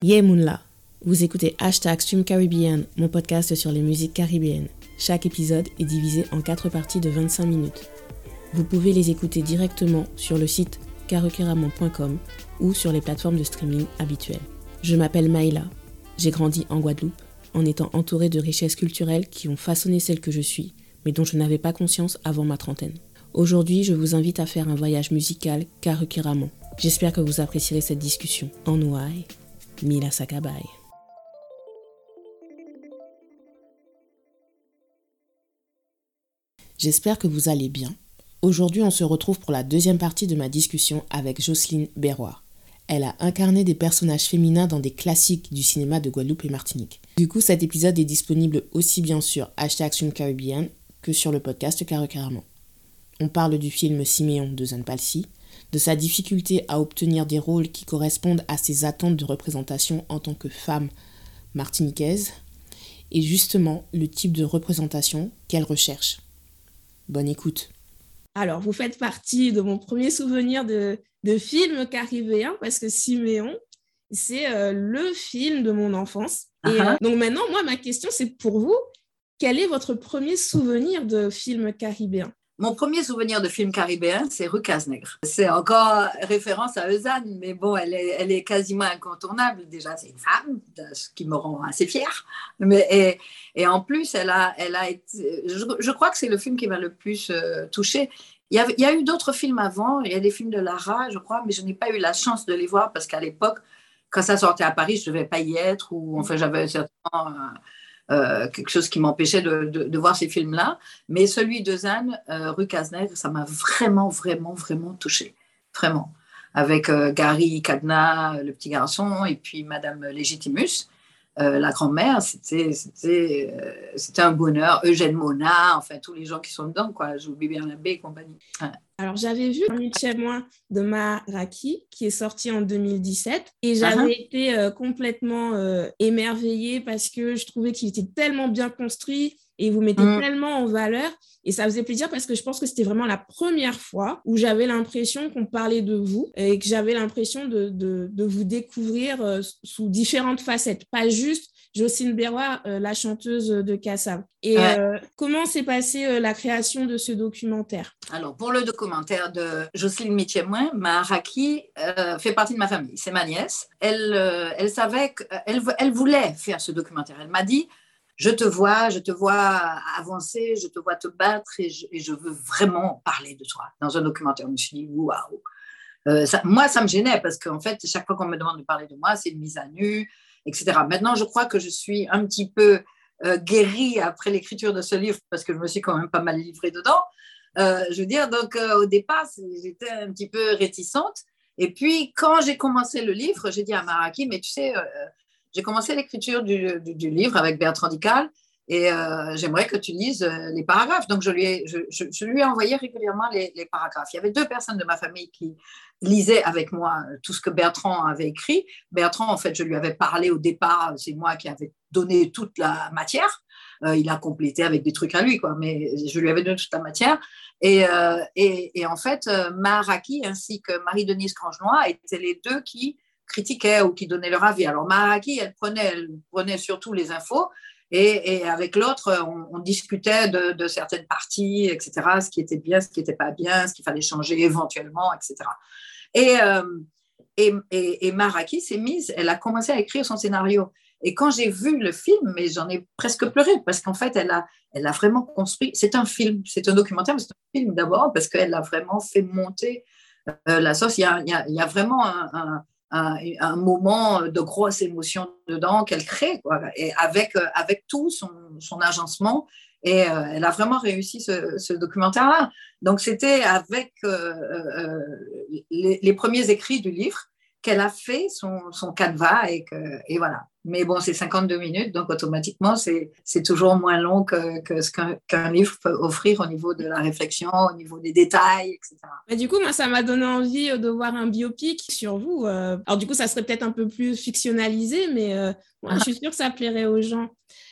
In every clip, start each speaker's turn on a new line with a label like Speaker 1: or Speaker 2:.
Speaker 1: Yeah Moonla, vous écoutez Hashtag Stream Caribbean, mon podcast sur les musiques caribéennes. Chaque épisode est divisé en quatre parties de 25 minutes. Vous pouvez les écouter directement sur le site karukeraman.com ou sur les plateformes de streaming habituelles. Je m'appelle Maïla, j'ai grandi en Guadeloupe en étant entourée de richesses culturelles qui ont façonné celle que je suis, mais dont je n'avais pas conscience avant ma trentaine. Aujourd'hui, je vous invite à faire un voyage musical Karukeraman. J'espère que vous apprécierez cette discussion. En ouai, Mila Sakabay. J'espère que vous allez bien. Aujourd'hui, on se retrouve pour la deuxième partie de ma discussion avec Jocelyne Berroir. Elle a incarné des personnages féminins dans des classiques du cinéma de Guadeloupe et Martinique. Du coup, cet épisode est disponible aussi bien sur Hashtag Caribbean que sur le podcast Carrément. On parle du film Siméon de Zane Palsy, de sa difficulté à obtenir des rôles qui correspondent à ses attentes de représentation en tant que femme martiniquaise, et justement le type de représentation qu'elle recherche. Bonne écoute.
Speaker 2: Alors, vous faites partie de mon premier souvenir de, de film caribéen, parce que Siméon, c'est euh, le film de mon enfance. Et, uh-huh. euh, donc maintenant, moi, ma question, c'est pour vous, quel est votre premier souvenir de film caribéen?
Speaker 3: Mon premier souvenir de film caribéen, c'est Rue. C'est encore référence à Eusanne, mais bon, elle est, elle est quasiment incontournable. Déjà, c'est une femme, ce qui me rend assez fière. Mais, et, et en plus, elle a, elle a été, je, crois que c'est le film qui m'a le plus euh, touchée. Il y, a, il y, a, eu d'autres films avant, il y a des films de Lara, je crois, mais je n'ai pas eu la chance de les voir parce qu'à l'époque, quand ça sortait à Paris, je ne devais pas y être, ou enfin, j'avais certainement euh, quelque chose qui m'empêchait de, voir ces films-là. Mais celui de Zane, euh, rue Cazenègre, ça m'a vraiment, vraiment, vraiment touché. Vraiment. Avec euh, Gary Cadna, le petit garçon, et puis Madame Légitimus. La grand-mère, c'était, c'était, un bonheur. Eugène Mona, enfin tous les gens qui sont dedans, quoi. J'oublie bien la baie et compagnie.
Speaker 2: Alors, j'avais vu Un témoin de Maraki qui est sorti en 2017 et j'avais été euh, complètement euh, émerveillée parce que je trouvais qu'il était tellement bien construit et vous mettez mm. tellement en valeur. Et ça faisait plaisir parce que je pense que c'était vraiment la première fois où j'avais l'impression qu'on parlait de vous et que j'avais l'impression de, de, de, vous découvrir euh, sous différentes facettes, pas juste Jocelyne Berroir, euh, la chanteuse de Kassav. Et euh, comment s'est passée euh, la création de ce documentaire?
Speaker 3: Alors, pour le documentaire de Jocelyne Michemouin, Maraki fait partie de ma famille. C'est ma nièce. Elle, elle savait qu'elle elle voulait faire ce documentaire. Elle m'a dit je te vois, je te vois avancer, je te vois te battre et je, veux vraiment parler de toi dans un documentaire. Je me suis dit, waouh! moi, ça me gênait parce qu'en fait, chaque fois qu'on me demande de parler de moi, c'est une mise à nu, etc. Maintenant, je crois que je suis un petit peu euh, guérie après l'écriture de ce livre parce que je me suis quand même pas mal livrée dedans. Euh, je veux dire, donc euh, au départ, j'étais un petit peu réticente. Et puis, quand j'ai commencé le livre, j'ai dit à Maraki, mais tu sais, j'ai commencé l'écriture du, livre avec Bertrand Dical et j'aimerais que tu lises les paragraphes. Donc, je lui ai, envoyé régulièrement les, paragraphes. Il y avait deux personnes de ma famille qui lisait avec moi tout ce que Bertrand avait écrit. Bertrand, en fait, je lui avais parlé au départ, c'est moi qui avais donné toute la matière. Euh, il a complété avec des trucs à lui, quoi, mais je lui avais donné toute la matière. Et, euh, en fait, euh, Maharaki ainsi que Marie-Denise Grangenois étaient les deux qui critiquaient ou qui donnaient leur avis. Alors Maharaki, elle prenait, elle prenait surtout les infos, et, avec l'autre, on, discutait de, certaines parties, etc., ce qui était bien, ce qui n'était pas bien, ce qu'il fallait changer éventuellement, etc. Euh, et, et, Maraki s'est mise, elle a commencé à écrire son scénario. Et quand j'ai vu le film, mais j'en ai presque pleuré parce qu'en fait, elle a, elle a vraiment construit. C'est un film, c'est un documentaire, mais c'est un film d'abord parce qu'elle a vraiment fait monter euh, la sauce. Il y a, vraiment un, un, moment de grosse émotion dedans qu'elle crée, quoi, et avec, euh, avec tout son, son agencement et euh, elle a vraiment réussi ce, documentaire-là. Donc, c'était avec euh, euh, les, premiers écrits du livre qu'elle a fait son, son canevas et, que, et voilà. Mais bon, c'est 52 minutes, donc automatiquement, c'est toujours moins long que, que ce qu'un livre peut offrir au niveau de la réflexion, au niveau des détails, etc.
Speaker 2: Mais du coup, moi, ça m'a donné envie de voir un biopic sur vous. Alors, du coup, ça serait peut-être un peu plus fictionnalisé, mais moi, je suis sûre que ça plairait aux gens.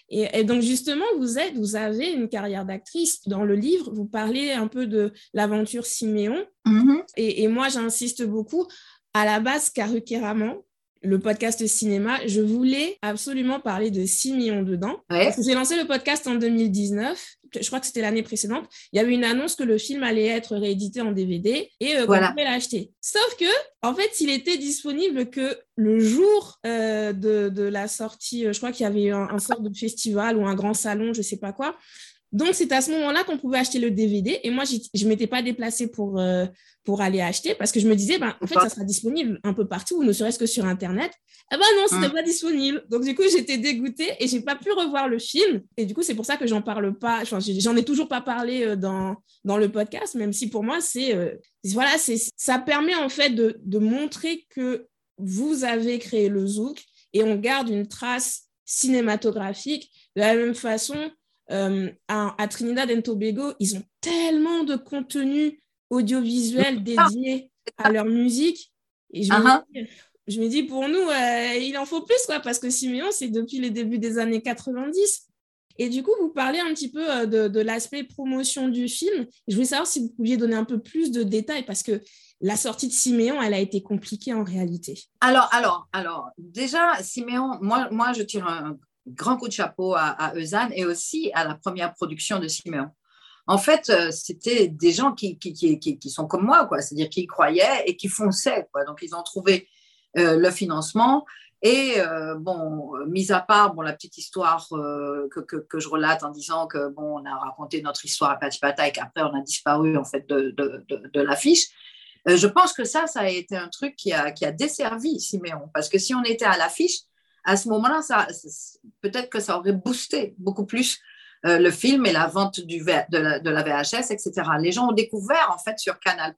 Speaker 2: Et, donc justement, vous êtes, vous avez une carrière d'actrice. Dans le livre, vous parlez un peu de l'aventure Siméon. Mm-hmm. Et, moi, j'insiste beaucoup. À la base, Karukeraman, le podcast cinéma, je voulais absolument parler de 6 millions dedans. J'ai lancé le podcast en 2019. Je crois que c'était l'année précédente. Il y avait une annonce que le film allait être réédité en DVD et euh, voilà. pouvait l'acheter. Sauf que, en fait, il était disponible que le jour euh, de, la sortie. Euh, je crois qu'il y avait eu un, un, sort de festival ou un grand salon, je sais pas quoi. Donc, c'est à ce moment-là qu'on pouvait acheter le DVD. Et moi, je ne m'étais pas déplacée pour, euh, pour aller acheter parce que je me disais, ben, en fait, ça sera disponible un peu partout, ne serait-ce que sur Internet. Eh ben non, ce n'était hum. pas disponible. Donc, du coup, j'étais dégoûtée et je n'ai pas pu revoir le film. Et du coup, c'est pour ça que j'en parle pas. Enfin, j'en ai toujours pas parlé euh, dans, dans le podcast, même si pour moi, c'est, euh, voilà, c'est, ça permet en fait de, de montrer que vous avez créé le Zouk et on garde une trace cinématographique de la même façon euh, à, Trinidad et Tobago, ils ont tellement de contenu audiovisuel dédié à leur musique. Et je, me, uh-huh. dis, je me dis, pour nous, euh, il en faut plus, quoi, parce que Simeon, c'est depuis les débuts des années 90. Et du coup, vous parlez un petit peu euh, de, de l'aspect promotion du film. Je voulais savoir si vous pouviez donner un peu plus de détails, parce que la sortie de Siméon, elle a été compliquée en réalité.
Speaker 3: Alors, alors, alors, déjà, Siméon, moi, moi, je tire un grand coup de chapeau à, à et aussi à la première production de Simeon. En fait, euh, c'était des gens qui, qui, qui, sont comme moi, c'est-à-dire qui croyaient et qui fonçaient. Quoi. Donc, ils ont trouvé euh, le financement. Et euh, bon, mis à part bon, la petite histoire que, que, que, je relate en disant que bon, on a raconté notre histoire à Patipata et qu'après on a disparu en fait de, de, de, de l'affiche, je pense que ça, ça a été un truc qui a, qui a desservi Siméon. Parce que si on était à l'affiche, à ce moment-là, ça, peut-être que ça aurait boosté beaucoup plus euh, le film et la vente du, de, la, VHS, etc. Les gens ont découvert, en fait, sur Canal+,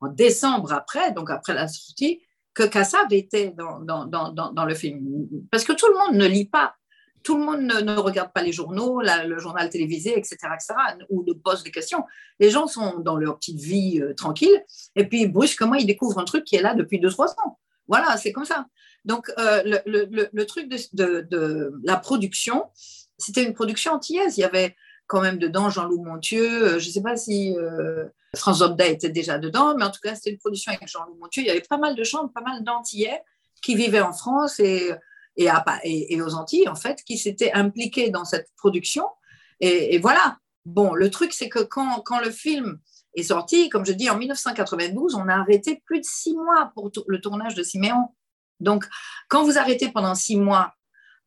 Speaker 3: en décembre après, donc après la sortie, que Kassav était dans, dans, dans, le film. Parce que tout le monde ne lit pas, tout le monde ne, regarde pas les journaux, le journal télévisé, etc., etc., ou ne pose des questions. Les gens sont dans leur petite vie euh, tranquille, et puis brusquement, ils découvrent un truc qui est là depuis 2-3 ans? Voilà, c'est comme ça. Donc, euh, le, truc de, la production, c'était une production antillaise. Il y avait quand même dedans Jean-Loup Montieu. Euh, je ne sais pas si euh, France Obda était déjà dedans, mais en tout cas, c'était une production avec Jean-Loup Montieu. Il y avait pas mal de chants, pas mal d'Antillais qui vivaient en France et, aux Antilles, en fait, qui s'étaient impliqués dans cette production. Et, voilà. Bon, le truc, c'est que quand le film est sorti, comme je dis, en 1992, on a arrêté plus de six mois pour le tournage de Siméon. Donc, quand vous arrêtez pendant six mois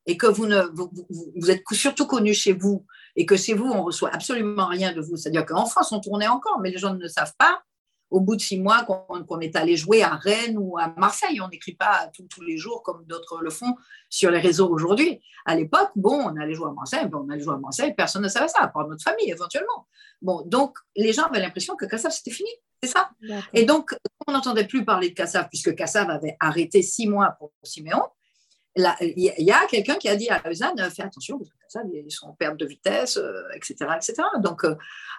Speaker 3: et que vous, ne, vous, êtes surtout connu chez vous et que chez vous, on reçoit absolument rien de vous, c'est-à-dire qu'en France, on tournait encore, mais les gens ne savent pas, au bout de six mois qu'on est allé jouer à Rennes ou à Marseille. On n'écrit pas tous les jours comme d'autres le font sur les réseaux aujourd'hui. À l'époque, bon, on allait jouer à Marseille, on allait jouer à Marseille, personne ne savait ça, à part notre famille éventuellement. Bon, donc les gens avaient l'impression que Kassav, c'était fini, c'est ça. Et donc, on n'entendait plus parler de Kassav, puisque Kassav avait arrêté six mois pour Siméon. Il y a quelqu'un qui a dit à Eusanne, fais attention, parce que Kassav, ils sont en perte de vitesse, etc., euh, etc. Donc, euh,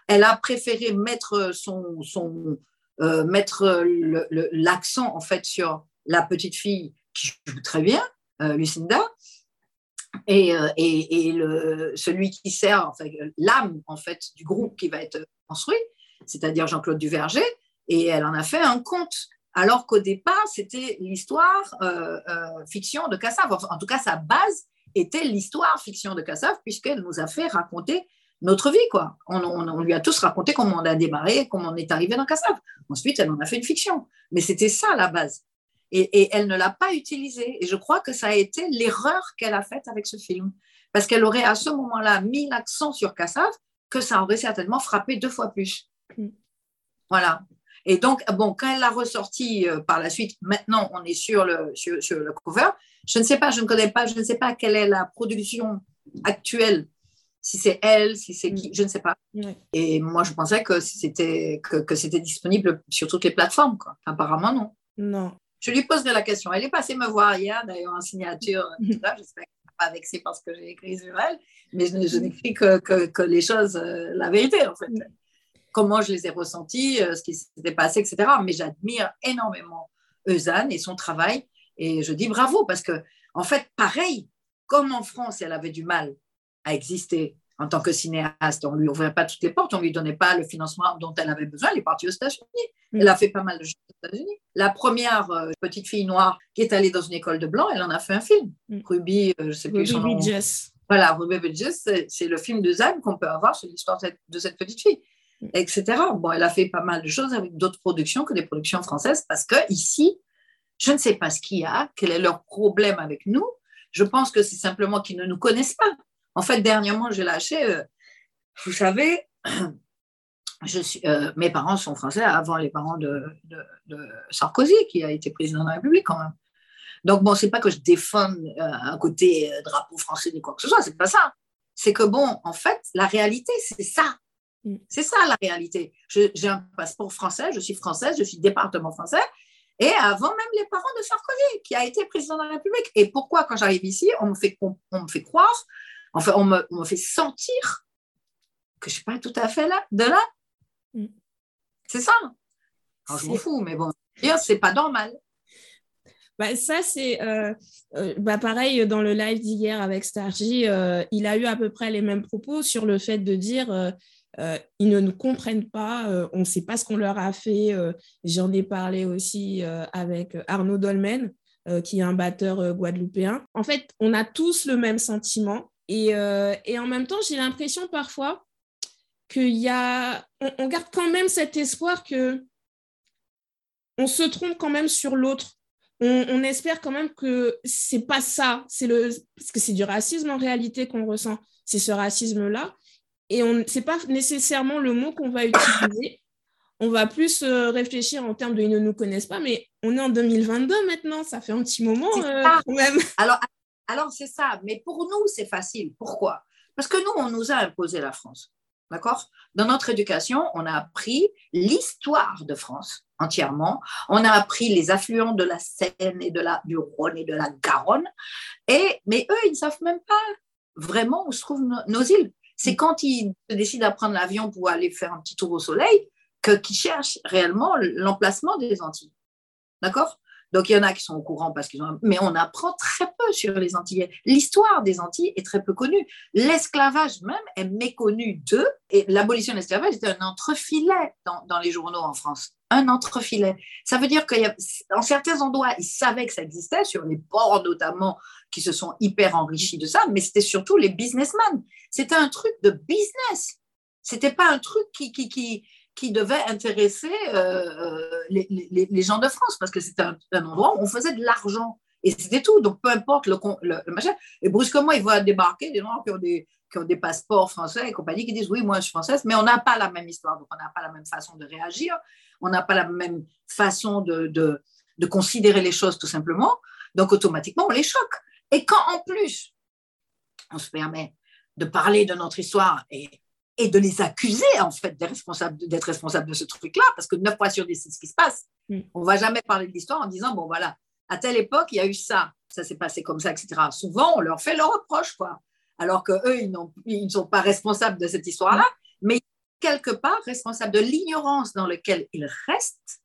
Speaker 3: elle a préféré mettre son, son euh, mettre l'accent en fait sur la petite fille qui joue très bien, Lucinda, et, et, et le, celui qui sert, enfin, l'âme en fait du groupe qui va être construit, c'est-à-dire Jean-Claude Duverger, et elle en a fait un conte. Alors qu'au départ, c'était l'histoire euh, euh, fiction de Cassav. En tout cas, sa base était l'histoire fiction de Cassav, puisqu'elle nous a fait raconter notre vie. quoi. On, lui a tous raconté comment on a démarré, comment on est arrivé dans Cassav. Ensuite, elle en a fait une fiction. Mais c'était ça la base. Et, et elle ne l'a pas utilisée. Et je crois que ça a été l'erreur qu'elle a faite avec ce film. Parce qu'elle aurait à ce moment-là mis l'accent sur Cassav, que ça aurait certainement frappé deux fois plus. Mm. Voilà. Et donc, bon, quand elle l'a ressorti euh, par la suite, maintenant on est sur le, sur, le cover. Je ne sais pas, je ne connais pas, je ne sais pas quelle est la production actuelle, si c'est elle, si c'est qui, je ne sais pas. Et moi, je pensais que c'était que, que c'était disponible sur toutes les plateformes, quoi. Apparemment, non.
Speaker 2: Non.
Speaker 3: Je lui pose de la question. Elle est passée me voir hier, d'ailleurs, en signature. J'espère qu'elle n'est pas vexée parce que j'ai écrit sur elle, mais je, n'écris que, que, que, les choses, euh, la vérité, en fait comment je les ai ressentis, euh, ce qui s'était passé, etc. Mais j'admire énormément Eusanne et son travail. Et je dis bravo parce que, en fait, pareil, comme en France, elle avait du mal à exister en tant que cinéaste, on ne lui ouvrait pas toutes les portes, on ne lui donnait pas le financement dont elle avait besoin. Elle est partie aux États-Unis. Mm. Elle a fait pas mal de choses aux États-Unis. La première euh, petite fille noire qui est allée dans une école de blanc, elle en a fait un film. Mm. Ruby, euh, je ne sais plus son nom.
Speaker 2: Jess.
Speaker 3: Voilà, Ruby Bridges, c'est le film de Zane qu'on peut avoir sur l'histoire de cette petite fille, mm. etc. Bon, elle a fait pas mal de choses avec d'autres productions que des productions françaises parce que ici, je ne sais pas ce qu'il y a, quel est leur problème avec nous. Je pense que c'est simplement qu'ils ne nous connaissent pas. En fait, dernièrement, j'ai lâché, euh, vous savez, je suis, euh, mes parents sont français avant les parents de, Sarkozy, qui a été président de la République quand même. Donc, bon, c'est pas que je défende euh, un côté drapeau français ni quoi que ce soit, c'est pas ça. C'est que, bon, en fait, la réalité, c'est ça. Mm. C'est ça la réalité. J'ai un passeport français, je suis française, je suis département français, et avant même les parents de Sarkozy, qui a été président de la République. Et pourquoi, quand j'arrive ici, on me fait, on me fait croire Enfin, on me, fait sentir que je ne suis pas tout à fait là, de là. Mm. C'est ça. je m'en fous, mais bon, c'est pas normal.
Speaker 2: Bah, ça, c'est euh, euh, bah, pareil dans le live d'hier avec Stargy, euh, il a eu à peu près les mêmes propos sur le fait de dire ils ne nous comprennent pas, on ne sait pas ce qu'on leur a fait. J'en ai parlé aussi avec Arnaud Dolmen, qui est un batteur guadeloupéen. En fait, on a tous le même sentiment euh, et, en même temps, j'ai l'impression parfois qu'il y a, on, garde quand même cet espoir que on se trompe quand même sur l'autre. On, espère quand même que c'est pas ça, c'est le, parce que c'est du racisme en réalité qu'on ressent, c'est ce racisme-là, et on, c'est pas nécessairement le mot qu'on va utiliser. On va plus euh, réfléchir en termes de ils ne nous connaissent pas, mais on est en 2022 maintenant, ça fait un petit moment euh, quand même.
Speaker 3: Alors alors, c'est ça. Mais pour nous, c'est facile. Pourquoi? Parce que nous, on nous a imposé la France. D'accord? Dans notre éducation, on a appris l'histoire de France entièrement. On a appris les affluents de la Seine et de la, du Rhône et de la Garonne. Et, mais eux, ils ne savent même pas vraiment où se trouvent nos, îles. C'est quand ils décident de prendre l'avion pour aller faire un petit tour au soleil qu'ils cherchent réellement l'emplacement des Antilles. D'accord? Donc, il y en a qui sont au courant parce qu'ils ont. Mais on apprend très peu sur les Antillais. L'histoire des Antilles est très peu connue. L'esclavage même est méconnu d'eux. Et l'abolition de l'esclavage était un entrefilet dans, dans, les journaux en France. Un entrefilet. Ça veut dire qu'en certains endroits, ils savaient que ça existait, sur les ports notamment, qui se sont hyper enrichis de ça, mais c'était surtout les businessmen. C'était un truc de business. C'était pas un truc qui, qui, qui, qui devait intéresser euh, euh, les, gens de France, parce que c'était un, endroit où on faisait de l'argent. Et c'était tout. Donc, peu importe le, le, machin. Et brusquement, ils voient débarquer des gens qui ont des, qui ont des passeports français et compagnie, qui disent Oui, moi, je suis française, mais on n'a pas la même histoire. Donc, on n'a pas la même façon de réagir. On n'a pas la même façon de, de, de considérer les choses, tout simplement. Donc, automatiquement, on les choque. Et quand, en plus, on se permet de parler de notre histoire et et de les accuser en fait d'être responsables, d'être responsables de ce truc-là, parce que neuf fois sur 10, c'est ce qui se passe. Mm. On va jamais parler de l'histoire en disant, bon voilà, à telle époque, il y a eu ça, ça s'est passé comme ça, etc. Souvent, on leur fait le reproche, quoi. Alors qu'eux, ils, ils ne sont pas responsables de cette histoire-là, mm. mais quelque part responsables de l'ignorance dans laquelle ils restent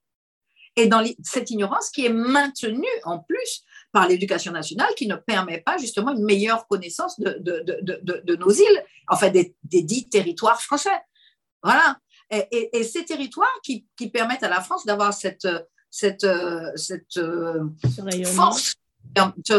Speaker 3: et dans cette ignorance qui est maintenue en plus par l'éducation nationale qui ne permet pas justement une meilleure connaissance de, de, nos îles, enfin des, des, dits territoires français. Voilà. Et, ces territoires qui, qui, permettent à la France d'avoir cette, cette, cette force,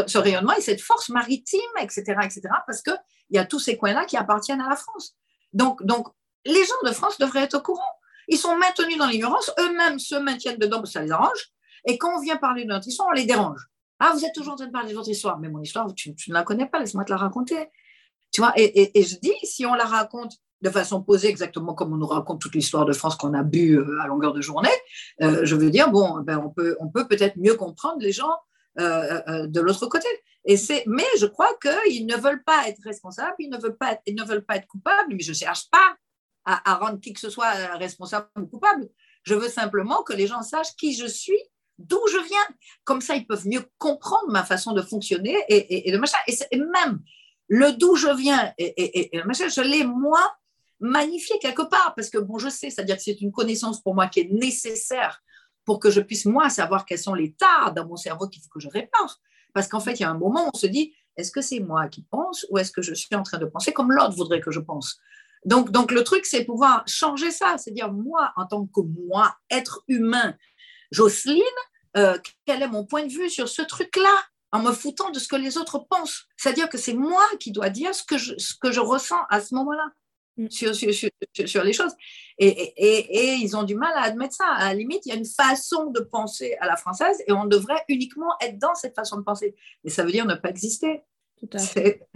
Speaker 3: ce, rayonnement et cette force maritime, etc., etc., parce qu'il y a tous ces coins-là qui appartiennent à la France. Donc, donc, les gens de France devraient être au courant. Ils sont maintenus dans l'ignorance, eux-mêmes se maintiennent dedans parce que ça les arrange. Et quand on vient parler de notre histoire, on les dérange. Ah, vous êtes toujours en train de parler de votre histoire. Mais mon histoire, tu, ne la connais pas, laisse-moi te la raconter. Tu vois, et, je dis, si on la raconte de façon posée, exactement comme on nous raconte toute l'histoire de France qu'on a bu euh, à longueur de journée, euh, je veux dire, bon, ben, on peut on peut peut-être mieux comprendre les gens euh, de l'autre côté. Et mais je crois qu'ils ne veulent pas être responsables, ils ne veulent pas être, ils ne veulent pas être coupables, mais je ne cherche pas à, rendre qui que ce soit responsable ou coupable. Je veux simplement que les gens sachent qui je suis d'où je viens. Comme ça, ils peuvent mieux comprendre ma façon de fonctionner et, et, machin. Et, même le d'où je viens et, le machin, je l'ai moi magnifié quelque part parce que bon, je sais, c'est-à-dire que c'est une connaissance pour moi qui est nécessaire pour que je puisse moi savoir quels sont les tares dans mon cerveau qu'il faut que je répare. Parce qu'en fait, il y a un moment où on se dit, est-ce que c'est moi qui pense ou est-ce que je suis en train de penser comme l'autre voudrait que je pense? Donc, donc le truc, c'est pouvoir changer ça, c'est dire moi, en tant que moi, être humain, Jocelyne, euh, quel est mon point de vue sur ce truc-là en me foutant de ce que les autres pensent. C'est-à-dire que c'est moi qui dois dire ce que je, ce que je ressens à ce moment-là mm. sur, sur, sur, sur, les choses. Et, et, et, ils ont du mal à admettre ça. À la limite, il y a une façon de penser à la française et on devrait uniquement être dans cette façon de penser. Mais ça veut dire ne pas exister.
Speaker 2: Tout à fait.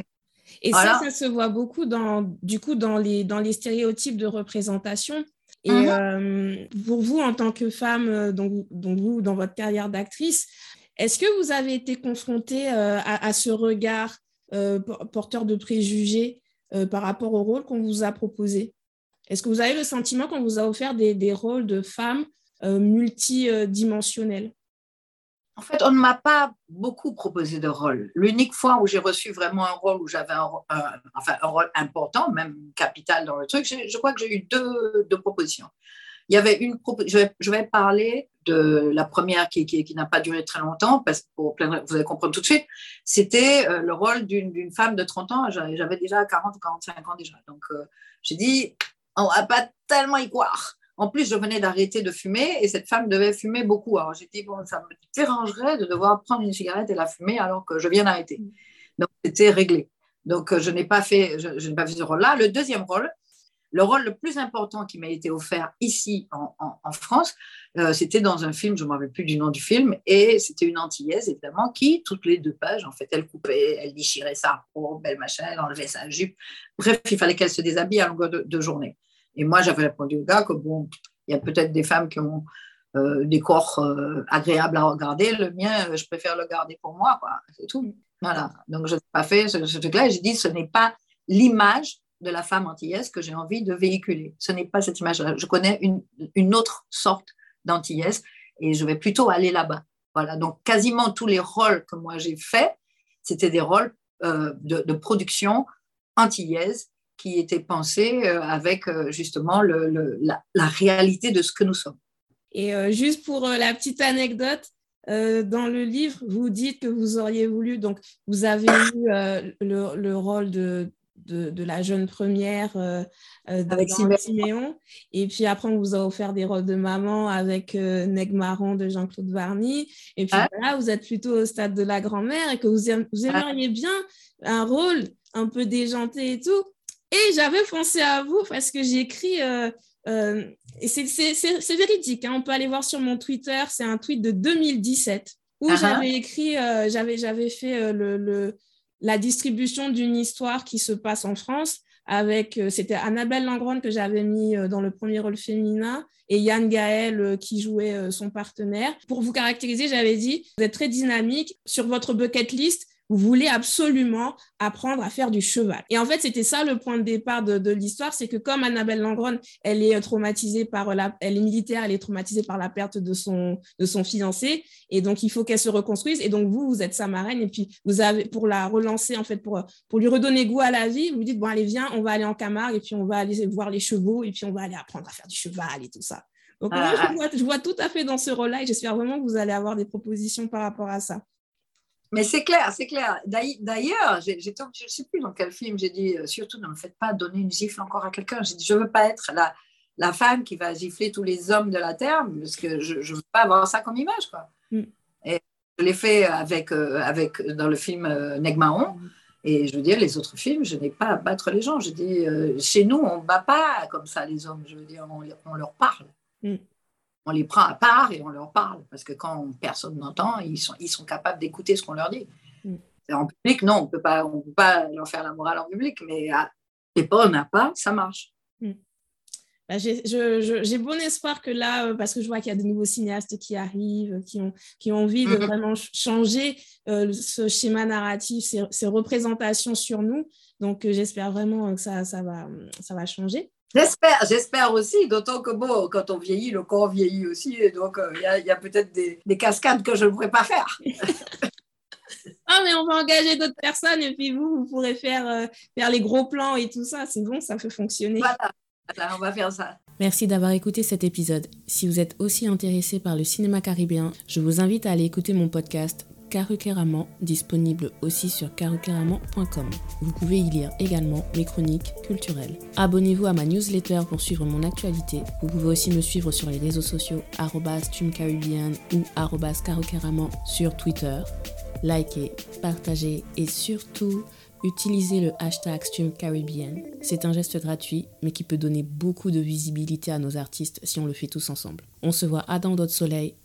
Speaker 2: Et ça, ça se voit beaucoup dans, du coup, dans les, dans les stéréotypes de représentation. Et mm-hmm. euh, pour vous, en tant que femme, euh, donc, donc vous, dans votre carrière d'actrice, est-ce que vous avez été confrontée euh, à, ce regard euh, porteur de préjugés par rapport au rôle qu'on vous a proposé? Est-ce que vous avez le sentiment qu'on vous a offert des, rôles de femmes multidimensionnels?
Speaker 3: En fait, on ne m'a pas beaucoup proposé de rôle. L'unique fois où j'ai reçu vraiment un rôle où j'avais un, enfin, un rôle important, même capital dans le truc, je, crois que j'ai eu deux, deux, propositions. Il y avait une je vais, je vais parler de la première qui, qui, n'a pas duré très longtemps, parce que pour vous allez comprendre tout de suite, c'était euh, le rôle d'une femme de 30 ans. J'avais déjà 40 ou 45 ans déjà. Donc, euh, j'ai dit, on va pas tellement y croire. En plus, je venais d'arrêter de fumer et cette femme devait fumer beaucoup. Alors, j'ai dit, bon, ça me dérangerait de devoir prendre une cigarette et la fumer alors que je viens d'arrêter. Donc, c'était réglé. Donc, euh, je n'ai pas fait, je, je n'ai pas fait ce rôle-là. Le deuxième rôle, le rôle le plus important qui m'a été offert ici en, France, euh, c'était dans un film, je ne me rappelle plus du nom du film, et c'était une antillaise, évidemment, qui, toutes les deux pages, en fait, elle coupait, elle déchirait sa robe, elle machin, elle enlevait sa jupe. Bref, il fallait qu'elle se déshabille à longueur de, journée. Et moi, j'avais répondu au gars que, bon, il y a peut-être des femmes qui ont euh, des corps euh, agréables à regarder. Le mien, je préfère le garder pour moi. C'est tout. Voilà. Donc, je n'ai pas fait ce, truc-là. J'ai dit, ce n'est pas l'image de la femme antillaise que j'ai envie de véhiculer. Ce n'est pas cette image-là. Je connais une, autre sorte d'antillaise et je vais plutôt aller là-bas. Voilà, donc quasiment tous les rôles que moi j'ai faits, c'était des rôles euh, de, production antillaise qui étaient pensés euh, avec euh, justement le, la, réalité de ce que nous sommes.
Speaker 2: Et juste pour la petite anecdote, dans le livre, vous dites que vous auriez voulu, donc vous avez eu le, rôle de, de, la jeune première euh, euh avec Siméon. Et puis après, on vous a offert des rôles de maman avec euh, Neg Marron de Jean-Claude Varny. Et puis là, vous êtes plutôt au stade de la grand-mère et que vous, aimeriez bien un rôle un peu déjanté et tout. Et j'avais pensé à vous parce que j'ai écrit, euh, et c'est véridique, hein, on peut aller voir sur mon Twitter, c'est un tweet de 2017 où ah ah. j'avais écrit, j'avais fait le la distribution d'une histoire qui se passe en France avec, euh, c'était Annabelle Langron que j'avais mis euh, dans le premier rôle féminin et Yann Gaël euh, qui jouait son partenaire. Pour vous caractériser, j'avais dit, vous êtes très dynamique. Sur votre bucket list, vous voulez absolument apprendre à faire du cheval. Et en fait, c'était ça le point de départ de, l'histoire, c'est que comme Annabelle Langron, elle est traumatisée par la, elle est militaire, elle est traumatisée par la perte de son, de son fiancé, et donc il faut qu'elle se reconstruise. Et donc vous, vous êtes sa marraine, et puis vous avez, pour la relancer, en fait, pour, pour lui redonner goût à la vie, vous lui dites, bon, allez, viens, on va aller en Camargue, et puis on va aller voir les chevaux, et puis on va aller apprendre à faire du cheval et tout ça. Donc moi, je, ah. vois, je vois tout à fait dans ce rôle-là, et j'espère vraiment que vous allez avoir des propositions par rapport à ça.
Speaker 3: Mais c'est clair, c'est clair. D'ailleurs, je ne sais plus dans quel film, j'ai dit euh, surtout ne me faites pas donner une gifle encore à quelqu'un. J'ai dit je ne veux pas être la, la femme qui va gifler tous les hommes de la terre, parce que je ne veux pas avoir ça comme image. Quoi. Mm. Et je l'ai fait avec, euh, avec, dans le film euh, Negmaon. Mm. Et je veux dire, les autres films, je n'ai pas à battre les gens. Je dis, chez nous, on ne bat pas comme ça les hommes. Je veux dire, on, on leur parle. Mm on les prend à part et on leur parle. Parce que quand personne n'entend, ils sont, ils sont capables d'écouter ce qu'on leur dit. Mm. En public, non, on ne peut pas leur faire la morale en public, mais à, et pas, on n'a pas, ça marche. Mm.
Speaker 2: Bah, j'ai bon espoir que là, euh, parce que je vois qu'il y a de nouveaux cinéastes qui arrivent, qui ont, qui ont envie de mm-hmm. vraiment changer euh, ce schéma narratif, ces, représentations sur nous. Donc, euh, j'espère vraiment que ça, ça, va, ça va changer.
Speaker 3: J'espère, j'espère aussi, d'autant que bon, quand on vieillit, le corps vieillit aussi, et donc euh, il y a, peut-être des, cascades que je ne pourrais pas faire.
Speaker 2: ah, mais on va engager d'autres personnes et puis vous, vous pourrez faire, euh, faire les gros plans et tout ça. C'est bon, ça peut fonctionner.
Speaker 3: Voilà. on va faire ça.
Speaker 1: Merci d'avoir écouté cet épisode. Si vous êtes aussi intéressé par le cinéma caribéen, je vous invite à aller écouter mon podcast Karukeraman, disponible aussi sur karukeraman.com. Vous pouvez y lire également mes chroniques culturelles. Abonnez-vous à ma newsletter pour suivre mon actualité. Vous pouvez aussi me suivre sur les réseaux sociaux @streamcaribbean ou @karukeraman sur Twitter. Likez, partagez et surtout utilisez le hashtag StreamCaribbean. C'est un geste gratuit, mais qui peut donner beaucoup de visibilité à nos artistes si on le fait tous ensemble. On se voit à dans d'autres soleils.